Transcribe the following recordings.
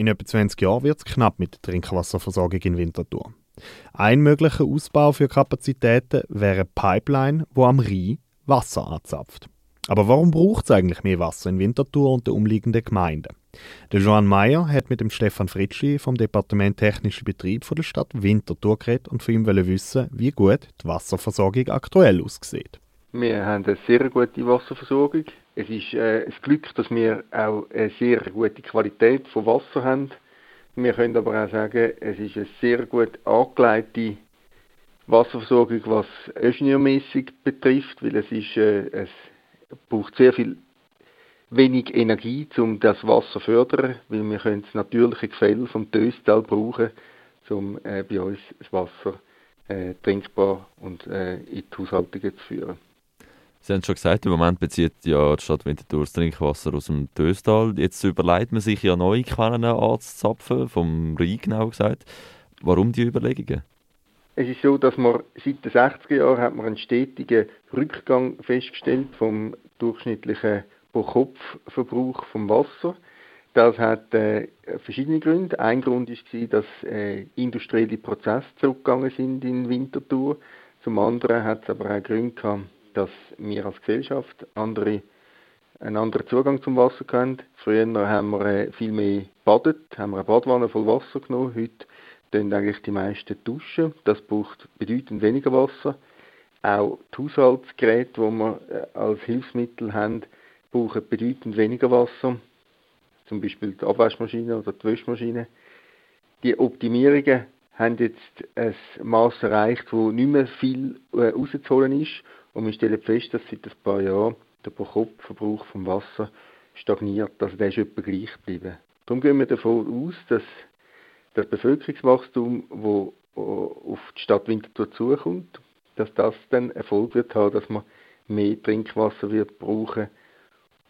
In etwa 20 Jahren wird es knapp mit der Trinkwasserversorgung in Winterthur. Ein möglicher Ausbau für Kapazitäten wäre eine Pipeline, wo am Rhein Wasser anzapft. Aber warum braucht es eigentlich mehr Wasser in Winterthur und den umliegenden Gemeinden? Der Johann Meyer hat mit dem Stefan Fritschi vom Departement Technischer Betrieb der Stadt Winterthur geredet und von ihm wissen, wie gut die Wasserversorgung aktuell aussieht. Wir haben eine sehr gute Wasserversorgung. Es ist äh, ein Glück, dass wir auch eine sehr gute Qualität von Wasser haben. Wir können aber auch sagen, es ist eine sehr gut angelegte Wasserversorgung, was ingenieurmäßig betrifft, weil es ist, äh, es braucht sehr viel wenig Energie, um das Wasser zu fördern, weil wir können das natürliche Gefälle vom Töstal brauchen, um äh, bei uns das Wasser äh, trinkbar und äh, in die Haushaltungen zu führen. Sie haben schon gesagt, im Moment bezieht ja die Stadt Winterthur das Trinkwasser aus dem Töstal. Jetzt überlegt man sich ja neue Quellen anzuzapfen, vom Rhein genau gesagt. Warum die Überlegungen? Es ist so, dass man seit den 60er Jahren hat man einen stetigen Rückgang festgestellt vom durchschnittlichen Pro-Kopf-Verbrauch vom Wasser. Das hat äh, verschiedene Gründe. Ein Grund war, dass äh, industrielle Prozesse zurückgegangen sind in Winterthur. Zum anderen hat es aber auch Gründe gehabt, dass wir als Gesellschaft andere, einen anderen Zugang zum Wasser haben. Früher haben wir äh, viel mehr badet, haben wir eine Badwanne voll Wasser genommen. Heute tun eigentlich die meisten duschen. Das braucht bedeutend weniger Wasser. Auch die Haushaltsgeräte, die wir äh, als Hilfsmittel haben, brauchen bedeutend weniger Wasser. Zum Beispiel die Abwaschmaschine oder die Wäschmaschine. Die Optimierungen haben jetzt ein Maß erreicht, wo nicht mehr viel äh, rauszuholen ist und wir stellen fest, dass seit ein paar Jahren der Pro-Kopf-Verbrauch vom Wasser stagniert. Also der ist etwa gleich geblieben. Darum gehen wir davon aus, dass das Bevölkerungswachstum, das auf die Stadt Winterthur zukommt, dass das dann Erfolg wird haben, dass man mehr Trinkwasser wird brauchen,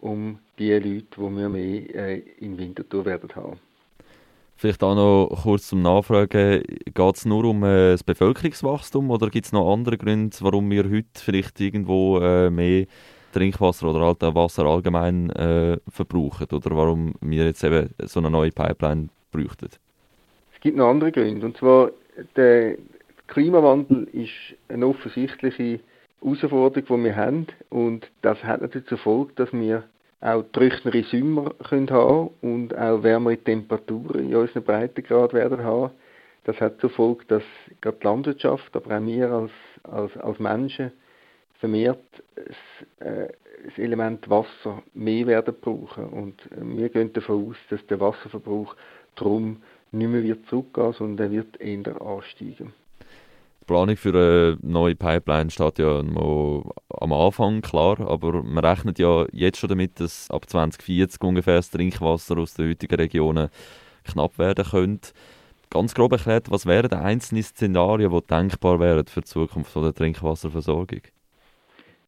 um die Leute, die wir mehr äh, in Winterthur werden haben. Vielleicht auch noch kurz zum Nachfragen, geht es nur um äh, das Bevölkerungswachstum oder gibt es noch andere Gründe, warum wir heute vielleicht irgendwo äh, mehr Trinkwasser oder halt Wasser allgemein äh, verbrauchen oder warum wir jetzt eben so eine neue Pipeline bräuchten? Es gibt noch andere Gründe. Und zwar der Klimawandel ist eine offensichtliche Herausforderung, die wir haben. Und das hat natürlich zur Folge, dass wir auch trockenere Sommer können haben und auch wärmere Temperaturen in unseren Breitengrad werden haben. Das hat zur Folge, dass gerade die Landwirtschaft, aber auch wir als, als, als Menschen vermehrt das, äh, das Element Wasser mehr werden brauchen. Und äh, wir gehen davon aus, dass der Wasserverbrauch darum nicht mehr wird zurückgehen, sondern er wird eher ansteigen. Planung für eine neue Pipeline steht ja noch am Anfang, klar, aber man rechnet ja jetzt schon damit, dass ab 2040 ungefähr das Trinkwasser aus den heutigen Regionen knapp werden könnte. Ganz grob erklärt, was wären die einzelnen Szenarien, die denkbar wären für die Zukunft der Trinkwasserversorgung?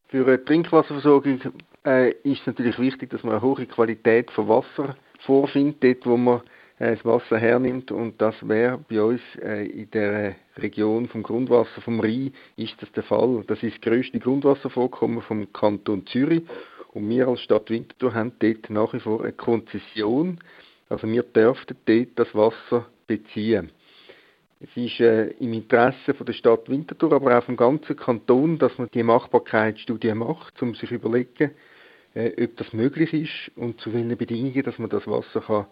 Für eine Trinkwasserversorgung äh, ist es natürlich wichtig, dass man eine hohe Qualität von Wasser vorfindet, dort wo man das Wasser hernimmt und das wäre bei uns äh, in der Region vom Grundwasser vom Rhein ist das der Fall. Das ist das grösste Grundwasservorkommen vom Kanton Zürich und wir als Stadt Winterthur haben dort nach wie vor eine Konzession. Also wir dürften dort das Wasser beziehen. Es ist äh, im Interesse von der Stadt Winterthur, aber auch vom ganzen Kanton, dass man die Machbarkeitsstudie macht, um sich überlegen, äh, ob das möglich ist und zu welchen Bedingungen, dass man das Wasser kann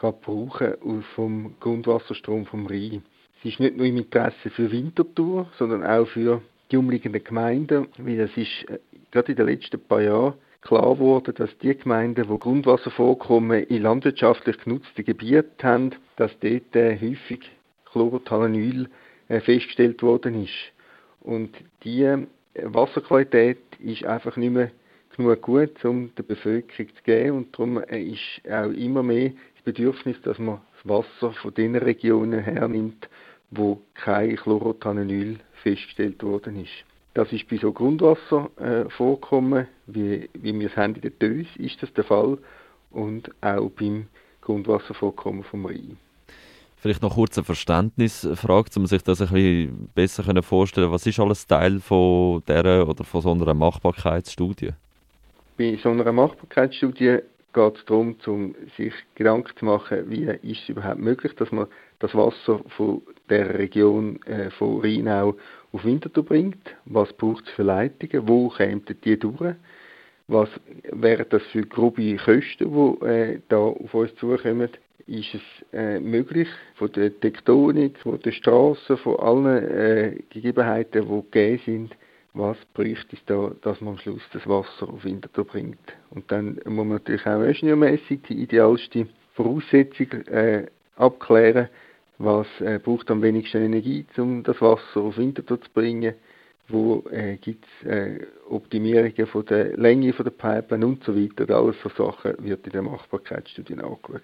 kann brauchen vom Grundwasserstrom vom Rhein. Es ist nicht nur im Interesse für Winterthur, sondern auch für die umliegenden Gemeinden, weil es ist äh, gerade in den letzten paar Jahren klar geworden, dass die Gemeinden, wo Grundwasservorkommen in landwirtschaftlich genutzten Gebieten haben, dass dort äh, häufig Chlorothalonil äh, festgestellt worden ist. Und die Wasserqualität ist einfach nicht mehr genug gut, um der Bevölkerung zu geben und darum ist auch immer mehr Bedürfnis, dass man das Wasser von den Regionen hernimmt, wo kein Chlorothalonil festgestellt worden ist. Das ist bei so Grundwasservorkommen, äh, wie, wie wir es haben in der Tös, ist das der Fall und auch beim Grundwasservorkommen vom Rhein. Vielleicht noch kurz eine Verständnisfrage, um sich das ein bisschen besser vorstellen Was ist alles Teil von dieser oder von so einer Machbarkeitsstudie? Bei so einer Machbarkeitsstudie geht es darum, um sich Gedanken zu machen, wie ist es überhaupt möglich, dass man das Wasser von der Region äh, von Rheinau auf Winterthur bringt. Was braucht es für Leitungen? Wo kämen die durch? Was wären das für grobe Kosten, die äh, da auf uns zukommen? Ist es äh, möglich, von der Tektonik, von der Straße, von allen äh, Gegebenheiten, die gegeben sind, was bricht es da, dass man am Schluss das Wasser auf Winterthur bringt? Und dann muss man natürlich auch ingenieurmässig die idealste Voraussetzung äh, abklären, was äh, braucht am wenigsten Energie, um das Wasser auf Winterthur zu bringen, wo äh, gibt es äh, Optimierungen von der Länge von der Pipeline und so weiter. Alles so Sachen wird in der Machbarkeitsstudie angeschaut.